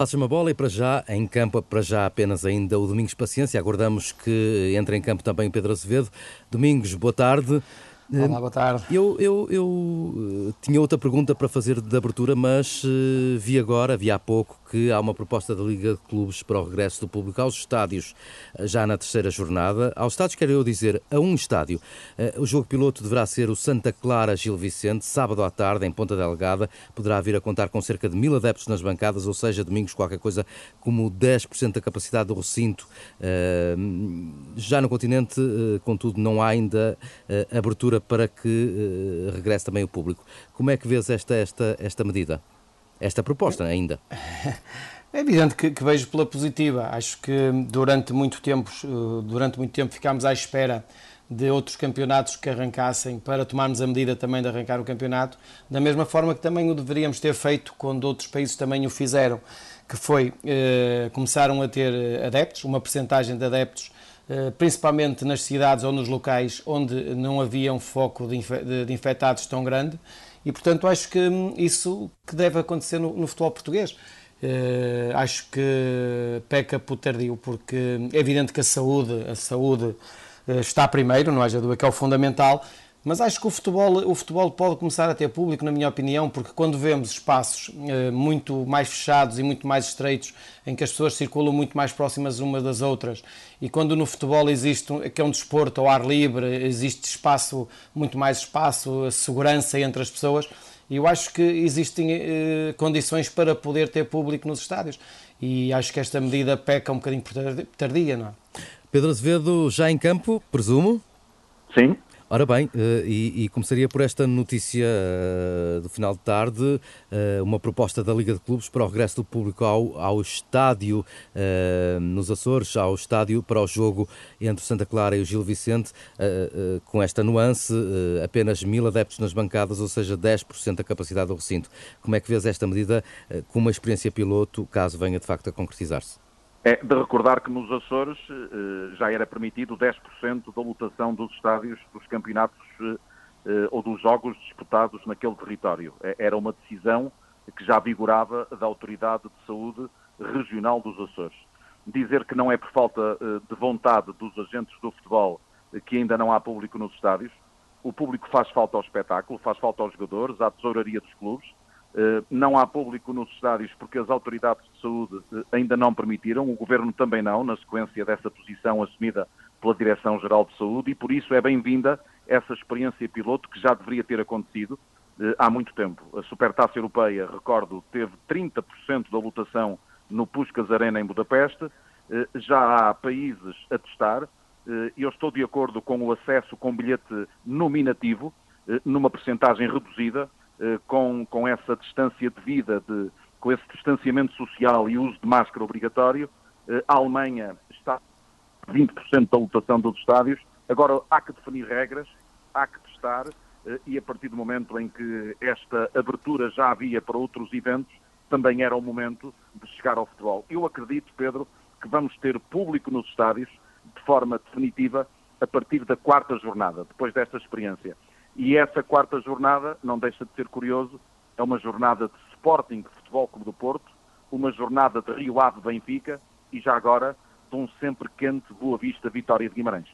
Passa uma bola e para já, em campo, para já apenas ainda o Domingos Paciência. Aguardamos que entre em campo também o Pedro Azevedo. Domingos, boa tarde. Olá, boa tarde. Eu, eu, eu eh, tinha outra pergunta para fazer de abertura, mas uh, vi agora, vi há pouco, que há uma proposta da Liga de Clubes para o regresso do público aos estádios eh, já na terceira jornada. Aos estádios, quero eu dizer, a um estádio. Uh, o jogo piloto deverá ser o Santa Clara Gil Vicente, sábado à tarde, em Ponta Delgada. Poderá vir a contar com cerca de mil adeptos nas bancadas, ou seja, domingos qualquer coisa como 10% da capacidade do recinto. Uh, já no continente, contudo, não há ainda abertura para que regresse também o público. Como é que vês esta, esta, esta medida? Esta proposta ainda? É evidente que, que, vejo pela positiva. Acho que durante muito tempo, eh, durante muito tempo ficámos à espera de outros campeonatos que arrancassem para tomarmos a medida também de arrancar o campeonato, da mesma forma que também o deveríamos ter feito quando outros países também o fizeram, que foi eh, começaram a ter adeptos, uma percentagem de adeptos eh, principalmente nas cidades ou nos locais onde não havia um foco de infectados tão grande e, portanto, acho que hum, isso que deve acontecer no, no futebol português. Uh, acho que peca por tardio, porque é evidente que a saúde, a saúde uh, está primeiro, não haja dúvida que é o fundamental, mas acho que o futebol, o futebol pode começar a ter público, na minha opinião, porque quando vemos espaços eh, muito mais fechados e muito mais estreitos, em que as pessoas circulam muito mais próximas umas das outras, e quando no futebol existe, que é um desporto ao ar livre, existe espaço, muito mais espaço, segurança entre as pessoas, eu acho que existem eh, condições para poder ter público nos estádios. E acho que esta medida peca um bocadinho por tardia, não é? Pedro Azevedo, já em campo, presumo? Sim. Ora bem, eh, e, e começaria por esta notícia uh, do final de tarde, uh, uma proposta da Liga de Clubes para o regresso do público ao, ao estádio nos Açores, ao estádio para o jogo entre Santa Clara e o Gil Vicente, com esta nuance, apenas mil adeptos nas bancadas, ou seja, 10% da capacidade do recinto. Como é que vês esta medida com uma experiência piloto, caso venha de facto a concretizar-se? É de recordar que nos Açores eh, já era permitido 10% da lotação dos estádios dos campeonatos eh, eh, ou dos jogos disputados naquele território. Era uma decisão que já vigorava da Autoridade de Saúde Regional dos Açores. Dizer que não é por falta de vontade dos agentes do futebol que ainda não há público nos estádios. O público faz falta ao espetáculo, faz falta aos jogadores, à tesouraria dos clubes não há público nos estádios porque as autoridades de saúde eh, ainda não permitiram, o Governo também não, na sequência dessa posição assumida pela Direção-Geral de Saúde, e por isso é bem-vinda essa experiência piloto que já deveria ter acontecido eh, há muito tempo. A Supertaça Europeia, recordo, teve 30% da lotação no Puskas Arena em Budapeste, já há países a testar, eu estou de acordo com o acesso com bilhete nominativo, numa percentagem reduzida, eh, com, com essa distância de vida, de, com esse distanciamento social e uso de máscara obrigatório. Eh, a Alemanha está 20% da lotação dos estádios. Agora há que definir regras, há que testar eh, e a partir do momento em que esta abertura já havia para outros eventos, também era o momento de chegar ao futebol. Eu acredito, Pedro, que vamos ter público nos estádios de forma definitiva a partir da quarta jornada, depois desta experiência. E essa quarta jornada, não deixa de ser curioso, é uma jornada de Sporting Futebol Clube do Porto, uma jornada de Rio Ave Benfica e já agora de um sempre quente Boa Vista Vitória de Guimarães.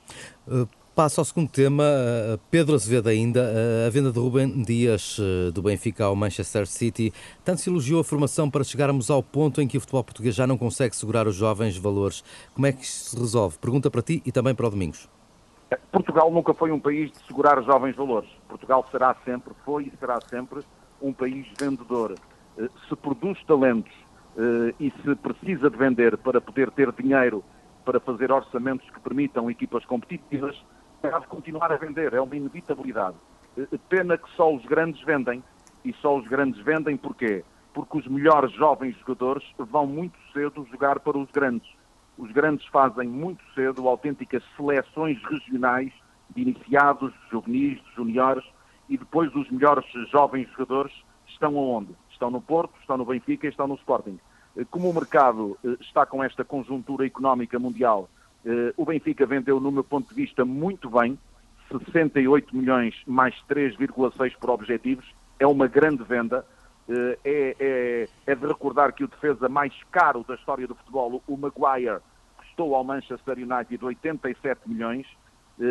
Uh, passo ao segundo tema. Uh, Pedro Azevedo ainda, uh, a venda de Rubem Dias do Benfica ao Manchester City. Tanto se elogiou a formação para chegarmos ao ponto em que o futebol português já não consegue segurar os jovens valores. Como é que isto se resolve? Pergunta para ti e também para o Domingos. Portugal nunca foi um país de segurar jovens valores. Portugal será sempre, foi e será sempre um país vendedor. Eh, se produz talentos eh, e se precisa de vender para poder ter dinheiro para fazer orçamentos que permitam equipas competitivas, deve continuar a vender, é uma inevitabilidade. Eh, pena que só os grandes vendem, e só os grandes vendem porquê? Porque os melhores jovens jogadores vão muito cedo jogar para os grandes os grandes fazem muito cedo autênticas seleções regionais de iniciados, juvenis, juniores e depois os melhores jovens jogadores estão aonde? Estão no Porto, estão no Benfica e estão no Sporting. Eh, como o mercado eh, está com esta conjuntura económica mundial, eh, o Benfica vendeu, no meu ponto de vista, muito bem, 68 milhões mais 3,6 por objetivos, é uma grande venda. É, é, é, de recordar que o defesa mais caro da história do futebol, o Maguire, custou ao Manchester United 87 milhões,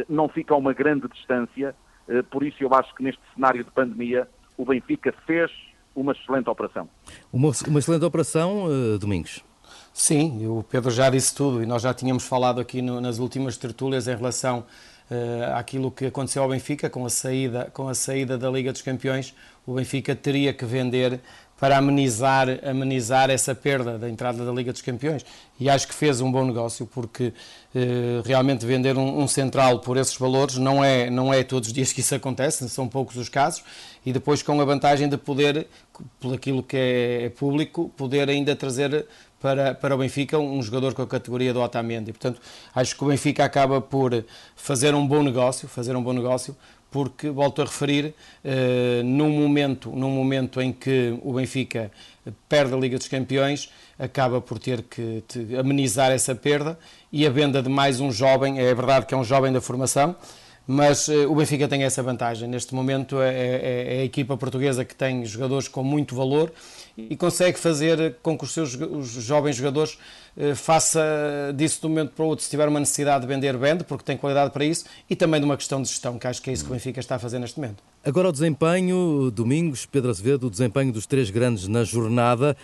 não fica a uma grande distância, por isso eu acho que neste cenário de pandemia o Benfica fez uma excelente operação. Uma, uma excelente operação, Domingos. Sim, o Pedro já disse tudo e nós já tínhamos falado aqui no, nas últimas tertúlias em relação uh, que aconteceu ao Benfica com a, saída, com a saída da Liga dos Campeões. O Benfica teria que vender para amenizar, amenizar essa perda da entrada da Liga dos Campeões. E acho que fez um bom negócio, porque eh, realmente vender um, um, central por esses valores não é, não é todos os dias que isso acontece, são poucos os casos, e depois com a vantagem de poder, por aquilo que é, é público, poder ainda trazer para, para o Benfica um jogador com a categoria do Otamendi. Portanto, acho que o Benfica acaba por fazer um bom negócio, fazer um bom negócio, porque volto a referir, uh, num momento, num momento em que o Benfica perde a Liga dos Campeões, acaba por ter que amenizar essa perda e a venda de mais um jovem, é verdade que é um jovem da formação, mas uh, o Benfica tem essa vantagem. Neste momento é, é, é, a equipa portuguesa que tem jogadores com muito valor e consegue fazer com que os seus os jovens jogadores uh, faça disso de um momento para o outro, se tiver uma necessidade de vender, vende, porque tem qualidade para isso, e também de uma questão de gestão, que acho que é isso que o Benfica está a fazer neste momento. Agora o desempenho, Domingos, Pedro Azevedo, o desempenho dos três grandes na jornada.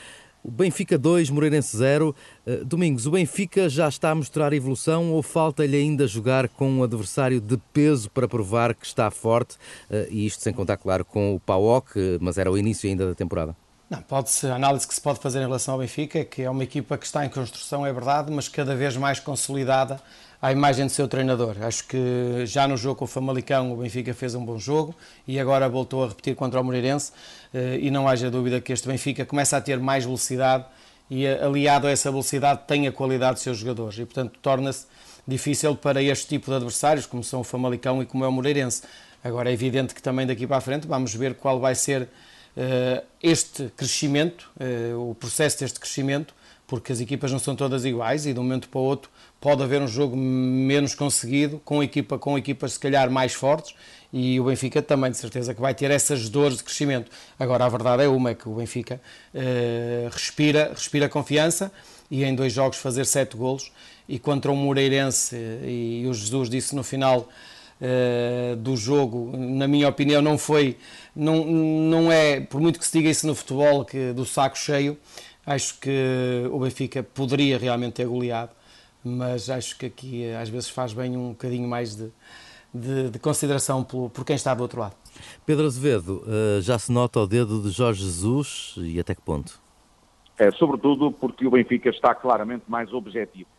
O Benfica 2, Moreirense 0. Uh, Domingos, o Benfica já está a mostrar evolução ou falta-lhe ainda jogar com um adversário de peso para provar que está forte? Uh, e isto sem contar, claro, com o PAOC, mas era o início ainda da temporada. Não, pode a análise que se pode fazer em relação ao Benfica é que é uma equipa que está em construção, é verdade, mas cada vez mais consolidada à imagem do seu treinador. Acho que já no jogo com o Famalicão o Benfica fez um bom jogo e agora voltou a repetir contra o Moreirense eh, e não haja dúvida que este Benfica começa a ter mais velocidade e aliado a essa velocidade tem a qualidade dos seus jogadores e portanto torna-se difícil para este tipo de adversários como são o Famalicão e como é o Moreirense. Agora é evidente que também daqui para a frente vamos ver qual vai ser uh, este crescimento, o processo deste crescimento, porque as equipas não são todas iguais e de um momento para o outro pode haver um jogo menos conseguido, com equipa com equipas se calhar mais fortes, e o Benfica também de certeza que vai ter essas dores de crescimento. Agora a verdade é uma, é que o Benfica uh, respira, respira confiança e em dois jogos fazer sete golos e contra o Moreirense, e o Jesus disse no final uh, do jogo, na minha opinião não foi, não, não é, por muito que se diga isso no futebol, que do saco cheio, acho que o Benfica poderia realmente ter goleado mas acho que aqui eh, às vezes faz bem um bocadinho mais de, de, de consideração por, por, quem está do outro lado. Pedro Azevedo, uh, já se nota o dedo de Jorge Jesus e até que ponto? É, sobretudo porque o Benfica está claramente mais objetivo.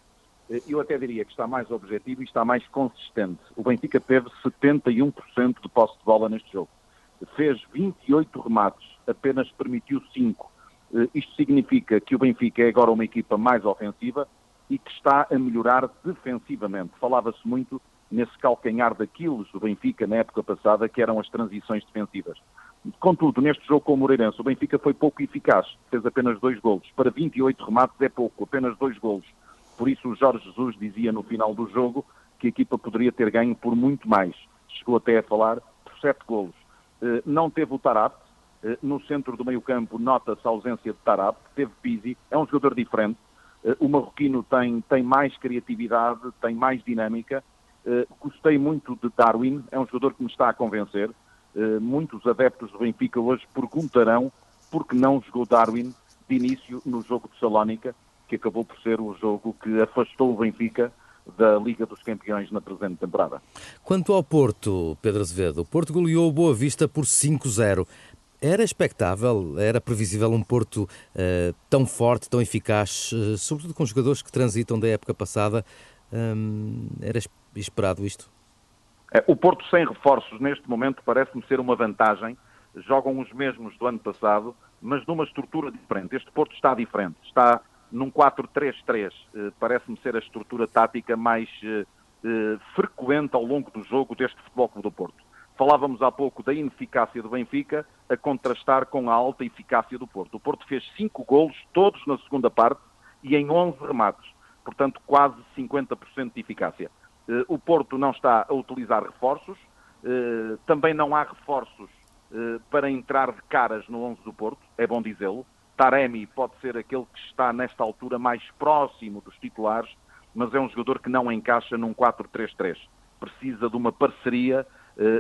Eh, eu até diria que está mais objetivo e está mais consistente. O Benfica teve 71% de posse de bola neste jogo. Fez 28 remates, apenas permitiu 5. Isto significa que o Benfica é agora uma equipa mais ofensiva, e que está a melhorar defensivamente. Falava-se muito nesse calcanhar daqueles do Benfica na época passada, que eram as transições defensivas. Contudo, neste jogo com o Moreirense, o Benfica foi pouco eficaz, fez apenas dois golos. Para 28 remates é pouco, apenas dois golos. Por isso o Jorge Jesus dizia no final do jogo que a equipa poderia ter ganho por muito mais. Chegou até a falar por sete golos. Eh, não teve o Tarap, eh, no centro do meio campo nota-se a ausência de Tarap, teve Pizzi, é um jogador diferente, eh, o marroquino tem, tem mais criatividade, tem mais dinâmica. Uh, gostei muito de Darwin, é um jogador que me está a convencer. Muitos adeptos do Benfica hoje perguntarão por que não jogou Darwin de início no jogo de Salónica, que acabou por ser o jogo que afastou o Benfica da Liga dos Campeões na presente temporada. Quanto ao Porto, Pedro Azevedo, o Porto goleou Boa Vista por 5-0. Era expectável, era previsível um Porto uh, tão forte, tão eficaz, uh, sobretudo com jogadores que transitam da época passada. Um, era esperado isto? É, o Porto sem reforços neste momento parece-me ser uma vantagem. Jogam os mesmos do ano passado, mas numa estrutura diferente. Este Porto está diferente. Está num 4-3-3. Uh, parece-me ser a estrutura tática mais frequente ao longo do jogo deste Futebol Clube do Porto. Falávamos há pouco da ineficácia do Benfica a contrastar com a alta eficácia do Porto. O Porto fez cinco golos, todos na segunda parte, e em 11 remates. Portanto, quase 50% de eficácia. Eh, o Porto não está a utilizar reforços, eh, também não há reforços para entrar de caras no 11 do Porto, é bom dizê-lo. Taremi pode ser aquele que está nesta altura mais próximo dos titulares, mas é um jogador que não encaixa num 4-3-3. Precisa de uma parceria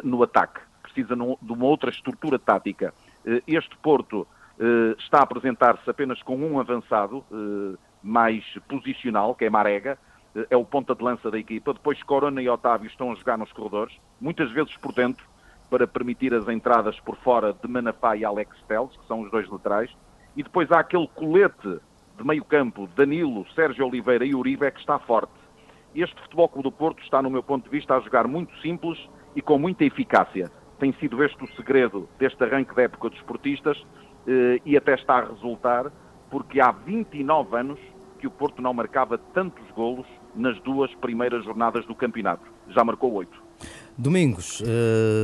no ataque, precisa de uma outra estrutura tática. este Porto está a apresentar-se apenas com um avançado mais posicional, que é Marega, é o ponta de lança da equipa. Depois Corona e Otávio estão a jogar nos corredores, muitas vezes por dentro, para permitir as entradas por fora de Manafá e Alex Teles, que são os dois laterais. E depois há aquele colete de meio campo, Danilo, Sérgio Oliveira e Uribe, que está forte. Este Futebol Clube do Porto está, no meu ponto de vista, a jogar muito simples e com muita eficácia. Tem sido este o segredo deste arranque da época dos esportistas eh, e até está a resultar, porque há 29 anos que o Porto não marcava tantos golos nas duas primeiras jornadas do campeonato. Já marcou oito. Domingos, uh,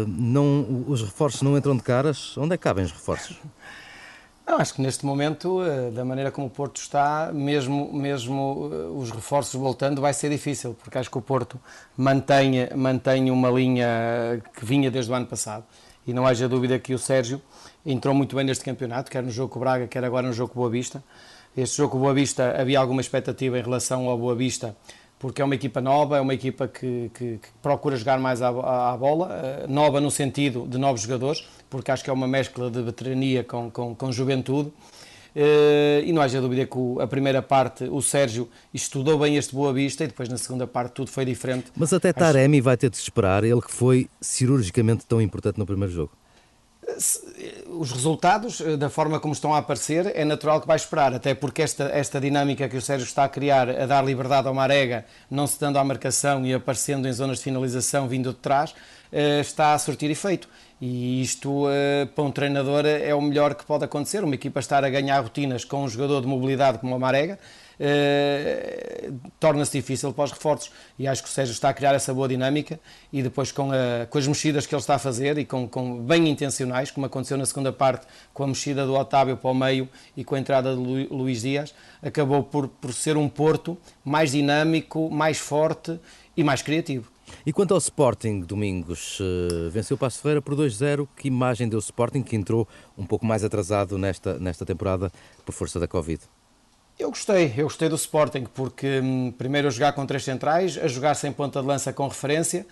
não, os reforços não entram de caras. Onde é que cabem os reforços? Não, acho que neste momento, eh, da maneira como o Porto está, mesmo, mesmo eh, os reforços voltando, vai ser difícil, porque acho que o Porto mantém, mantém uma linha que vinha desde o ano passado. E não haja dúvida que o Sérgio entrou muito bem neste campeonato, quer no jogo com o Braga, quer agora no jogo com o Boa Vista. Este jogo com o Boa Vista havia alguma expectativa em relação ao Boa Vista, porque é uma equipa nova, é uma equipa que, que, que procura jogar mais à, à, bola, eh, nova no sentido de novos jogadores, porque acho que é uma mescla de veterania com, com, com juventude. Uh, e não haja dúvida que o, a primeira parte o Sérgio estudou bem este Boa Vista e depois na segunda parte tudo foi diferente. Mas até Taremi acho... vai ter de esperar, ele que foi cirurgicamente tão importante no primeiro jogo os resultados, eh, da forma como estão a aparecer, é natural que vai esperar, até porque esta, esta dinâmica que o Sérgio está a criar, a dar liberdade ao Marega, não se dando à marcação e aparecendo em zonas de finalização vindo de trás, eh, está a surtir efeito. E isto, eh, para um treinador, é o melhor que pode acontecer. Uma equipa estar a ganhar rotinas com um jogador de mobilidade como o Marega, eh, torna-se difícil para os reforços. E acho que o Sérgio está a criar essa boa dinâmica e depois com, a, com as mexidas que ele está a fazer e com, com, bem intencionais, como aconteceu na segunda parte com a mexida do Otávio para o meio e com a entrada de Lu, Luís Dias, acabou por, por ser um Porto mais dinâmico, mais forte e mais criativo. E quanto ao Sporting, Domingos, uh, venceu o Passo Ferreira por 2-0. Que imagem deu o Sporting, que entrou um pouco mais atrasado nesta, nesta temporada por força da Covid? Eu gostei, eu gostei do Sporting, porque hum, primeiro a jogar com três centrais, a jogar sem ponta de lança com referência,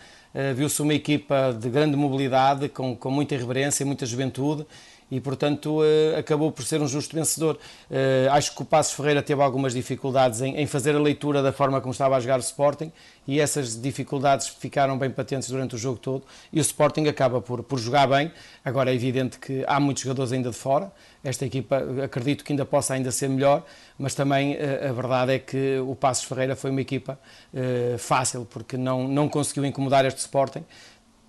viu-se uma equipa de grande mobilidade, com, com muita irreverência, muita juventude, e, portanto, uh, acabou por ser um justo vencedor. Uh, acho que o Passos Ferreira teve algumas dificuldades em, fazer a leitura da forma como estava a jogar o Sporting e essas dificuldades ficaram bem patentes durante o jogo todo e o Sporting acaba por, por jogar bem. Agora é evidente que há muitos jogadores ainda de fora, esta equipa acredito que ainda possa ainda ser melhor, mas também a verdade é que o Passos Ferreira foi uma equipa fácil, porque não, não conseguiu incomodar este Sporting,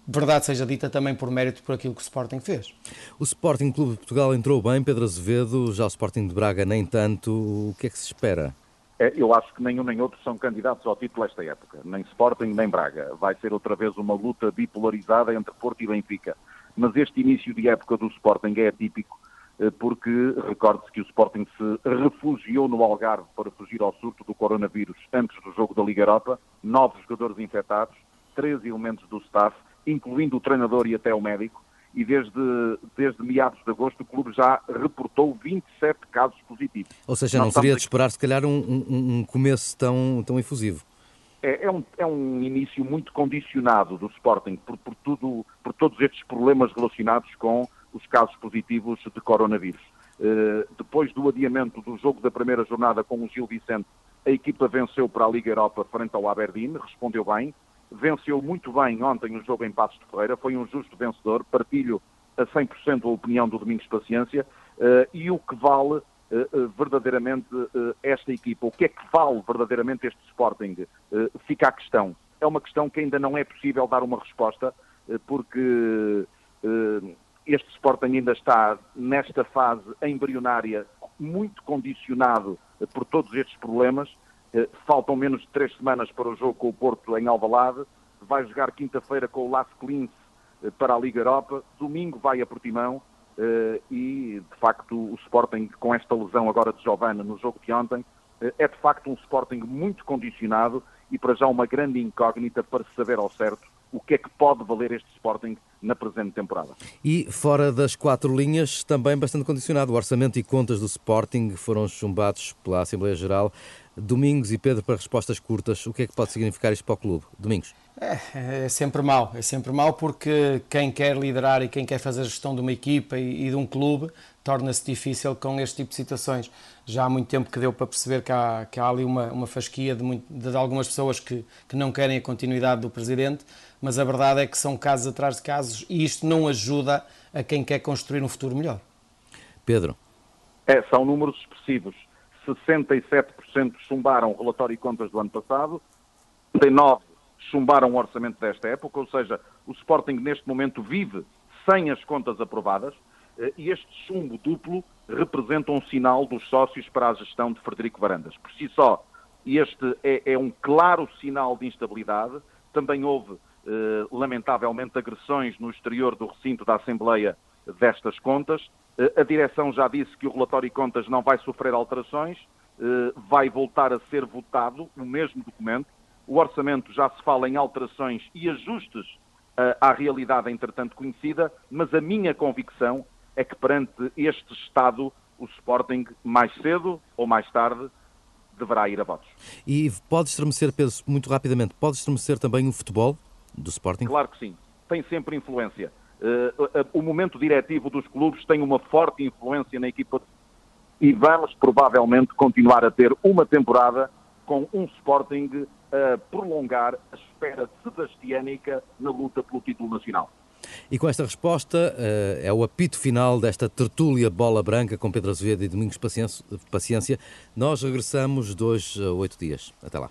verdade seja dita também por mérito por aquilo que o Sporting fez. O Sporting Clube de Portugal entrou bem, Pedro Azevedo, já o Sporting de Braga nem tanto. O que é que se espera? É, eu acho que nenhum nem outro são candidatos ao título esta época, nem Sporting nem Braga. Vai ser outra vez uma luta bipolarizada entre Porto e Benfica. Mas este início de época do Sporting é atípico, eh, porque recorde-se que o Sporting se refugiou no Algarve para fugir ao surto do coronavírus antes do jogo da Liga Europa, nove jogadores infectados, três elementos do staff, incluindo o treinador e até o médico, e desde, desde meados de agosto o clube já reportou 27 casos positivos. Ou seja, não seria de esperar se calhar um, um, um começo tão, tão efusivo. É, é, um, é um início muito condicionado do Sporting por, por, tudo, por todos estes problemas relacionados com os casos positivos de coronavírus. Uh, depois do adiamento do jogo da primeira jornada com o Gil Vicente, a equipa venceu para a Liga Europa frente ao Aberdeen, respondeu bem, venceu muito bem ontem o jogo em Passos de Ferreira, foi um justo vencedor, partilho a 100% a opinião do Domingos Paciência, uh, e o que vale uh, verdadeiramente uh, esta equipa, o que é que vale verdadeiramente este Sporting, fica a questão. É uma questão que ainda não é possível dar uma resposta, porque este Sporting ainda está nesta fase embrionária, muito condicionado por todos estes problemas, eh, faltam menos de três semanas para o jogo com o Porto em Alvalade. Vai jogar quinta-feira com o Las Clins eh, para a Liga Europa. Domingo vai a Portimão. Eh, e, de facto, o Sporting, com esta lesão agora de Giovanna no jogo de ontem, é de facto um Sporting muito condicionado e para já uma grande incógnita para saber ao certo o que é que pode valer este Sporting na presente temporada. E fora das quatro linhas, também bastante condicionado. O orçamento e contas do Sporting foram chumbados pela Assembleia Geral. Domingos e Pedro, para respostas curtas, o que é que pode significar isto para o clube? Domingos. É, é sempre mau, é sempre mau porque quem quer liderar e quem quer fazer a gestão de uma equipa e, e de um clube torna-se difícil com este tipo de situações. Já há muito tempo que deu para perceber que há, que há ali uma, uma fasquia de, muito, de algumas pessoas que, que não querem a continuidade do presidente, mas a verdade é que são casos atrás de casos e isto não ajuda a quem quer construir um futuro melhor. Pedro. É, são números expressivos. 67% chumbaram o relatório e contas do ano passado, 39% chumbaram o orçamento desta época, ou seja, o Sporting neste momento vive sem as contas aprovadas eh, e este chumbo duplo representa um sinal dos sócios para a gestão de Frederico Varandas. Por si só, este é, é um claro sinal de instabilidade. Também houve, eh, lamentavelmente, agressões no exterior do recinto da Assembleia destas contas. Eh, a direção já disse que o relatório de contas não vai sofrer alterações, eh, vai voltar a ser votado o mesmo documento o orçamento já se fala em alterações e ajustes uh, à realidade entretanto conhecida, mas a minha convicção é que perante este Estado o Sporting, mais cedo ou mais tarde, deverá ir a votos. E pode estremecer, Pedro, muito rapidamente, pode estremecer também o futebol do Sporting? Claro que sim, tem sempre influência. Uh, o momento diretivo dos clubes tem uma forte influência na equipa e vamos provavelmente continuar a ter uma temporada com um Sporting a prolongar a espera sebastiânica na luta pelo título nacional. E com esta resposta, eh, é o apito final desta tertúlia bola branca com Pedro Azevedo e Domingos Paciência. Nós regressamos dois a oito dias. Até lá.